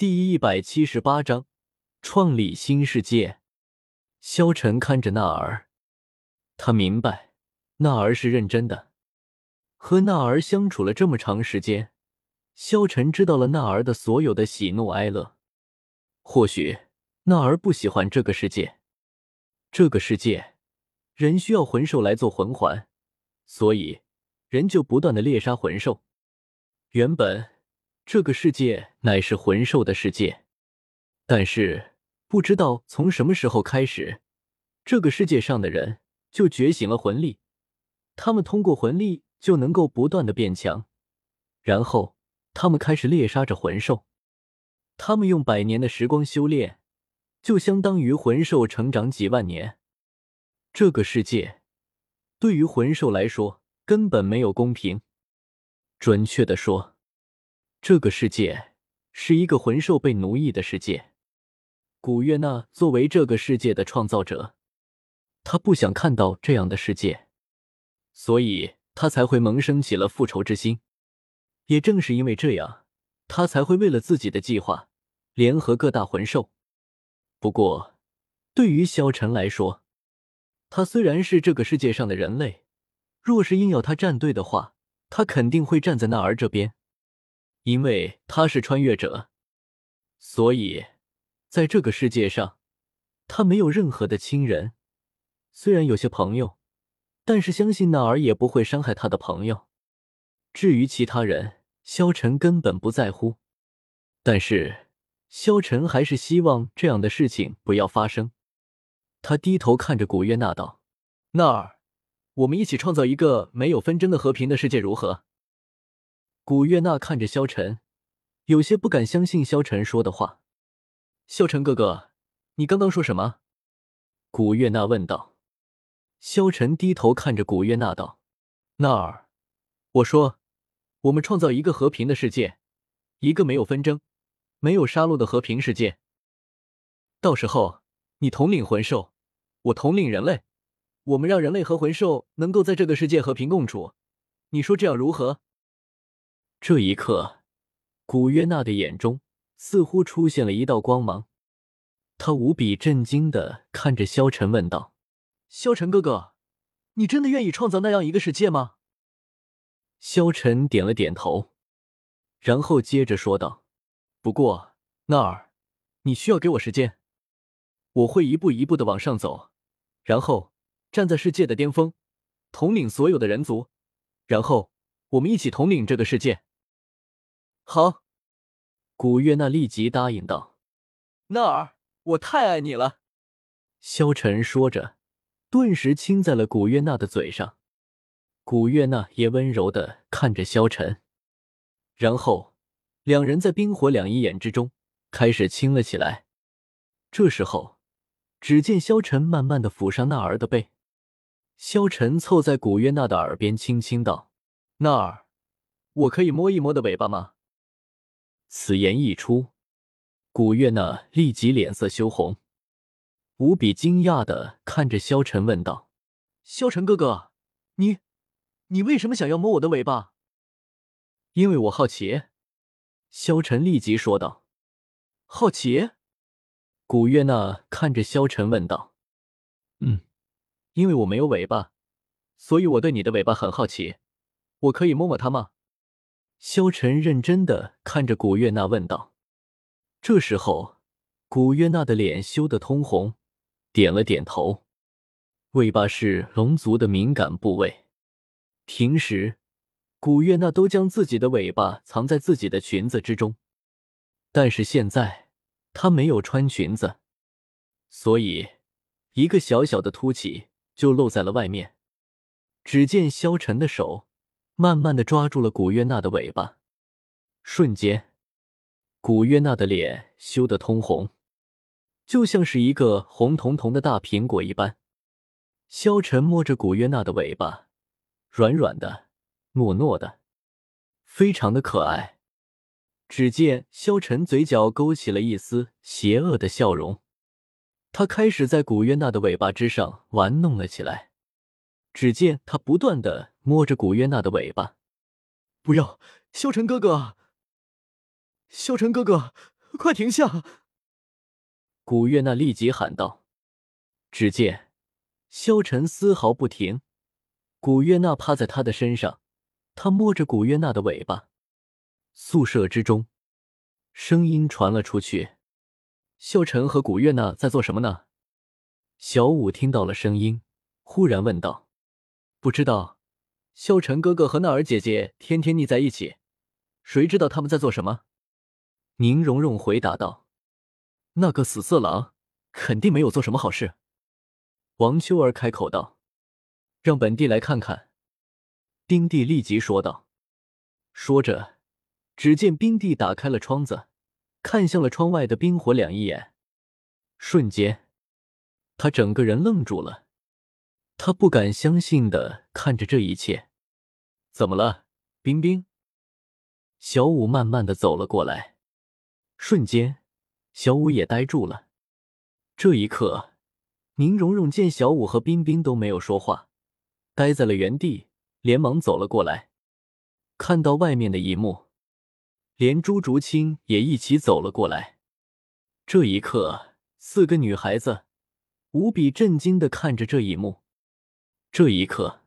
第一百七十八章创立新世界。萧晨看着纳儿，他明白纳儿是认真的。和纳儿相处了这么长时间，萧晨知道了纳儿的所有的喜怒哀乐。或许纳儿不喜欢这个世界，这个世界人需要魂兽来做魂环，所以人就不断的猎杀魂兽。原本。这个世界乃是魂兽的世界，但是不知道从什么时候开始，这个世界上的人就觉醒了魂力，他们通过魂力就能够不断的变强，然后他们开始猎杀着魂兽，他们用百年的时光修炼，就相当于魂兽成长几万年。这个世界对于魂兽来说根本没有公平，准确的说。这个世界是一个魂兽被奴役的世界。古月娜作为这个世界的创造者，他不想看到这样的世界，所以他才会萌生起了复仇之心。也正是因为这样，他才会为了自己的计划联合各大魂兽。不过，对于萧晨来说，他虽然是这个世界上的人类，若是硬要他站队的话，他肯定会站在那儿这边。因为他是穿越者，所以在这个世界上，他没有任何的亲人。虽然有些朋友，但是相信纳儿也不会伤害他的朋友。至于其他人，萧晨根本不在乎。但是萧晨还是希望这样的事情不要发生。他低头看着古月娜道：“娜儿，我们一起创造一个没有纷争的和平的世界，如何？”古月娜看着萧晨，有些不敢相信萧晨说的话。萧晨哥哥，你刚刚说什么？古月娜问道。萧晨低头看着古月娜道：“娜儿，我说，我们创造一个和平的世界，一个没有纷争、没有杀戮的和平世界。到时候，你统领魂兽，我统领人类，我们让人类和魂兽能够在这个世界和平共处。你说这样如何？”这一刻，古约娜的眼中似乎出现了一道光芒，她无比震惊的看着萧晨，问道：“萧晨哥哥，你真的愿意创造那样一个世界吗？”萧晨点了点头，然后接着说道：“不过，娜儿，你需要给我时间，我会一步一步的往上走，然后站在世界的巅峰，统领所有的人族，然后我们一起统领这个世界。”好，古月娜立即答应道：“娜儿，我太爱你了。”萧晨说着，顿时亲在了古月娜的嘴上。古月娜也温柔的看着萧晨，然后两人在冰火两仪眼之中开始亲了起来。这时候，只见萧晨慢慢的抚上娜儿的背，萧晨凑在古月娜的耳边轻轻道：“娜儿，我可以摸一摸的尾巴吗？”此言一出，古月娜立即脸色羞红，无比惊讶的看着萧晨问道：“萧晨哥哥，你，你为什么想要摸我的尾巴？”“因为我好奇。”萧晨立即说道。“好奇？”古月娜看着萧晨问道。“嗯，因为我没有尾巴，所以我对你的尾巴很好奇，我可以摸摸它吗？”萧晨认真的看着古月娜问道。这时候，古月娜的脸羞得通红，点了点头。尾巴是龙族的敏感部位，平时古月娜都将自己的尾巴藏在自己的裙子之中，但是现在她没有穿裙子，所以一个小小的凸起就露在了外面。只见萧晨的手。慢慢的抓住了古月娜的尾巴，瞬间，古月娜的脸羞得通红，就像是一个红彤彤的大苹果一般。萧晨摸着古月娜的尾巴，软软的，糯糯的，非常的可爱。只见萧晨嘴角勾起了一丝邪恶的笑容，他开始在古月娜的尾巴之上玩弄了起来。只见他不断的摸着古月娜的尾巴，不要，萧晨哥哥，萧晨哥哥，快停下！古月娜立即喊道。只见萧晨丝毫不停，古月娜趴在他的身上，他摸着古月娜的尾巴。宿舍之中，声音传了出去：“萧晨和古月娜在做什么呢？”小五听到了声音，忽然问道：“不知道。”萧晨哥哥和娜儿姐姐天天腻在一起，谁知道他们在做什么？宁荣荣回答道：“那个死色狼肯定没有做什么好事。”王秋儿开口道：“让本帝来看看。”冰帝立即说道。说着，只见冰帝打开了窗子，看向了窗外的冰火两一眼，瞬间，他整个人愣住了。他不敢相信的看着这一切。怎么了，冰冰？小五慢慢的走了过来，瞬间，小五也呆住了。这一刻。宁荣荣见小五和冰冰都没有说话，呆在了原地，连忙走了过来。看到外面的一幕，连朱竹清也一起走了过来。这一刻，四个女孩子无比震惊的看着这一幕。这一刻。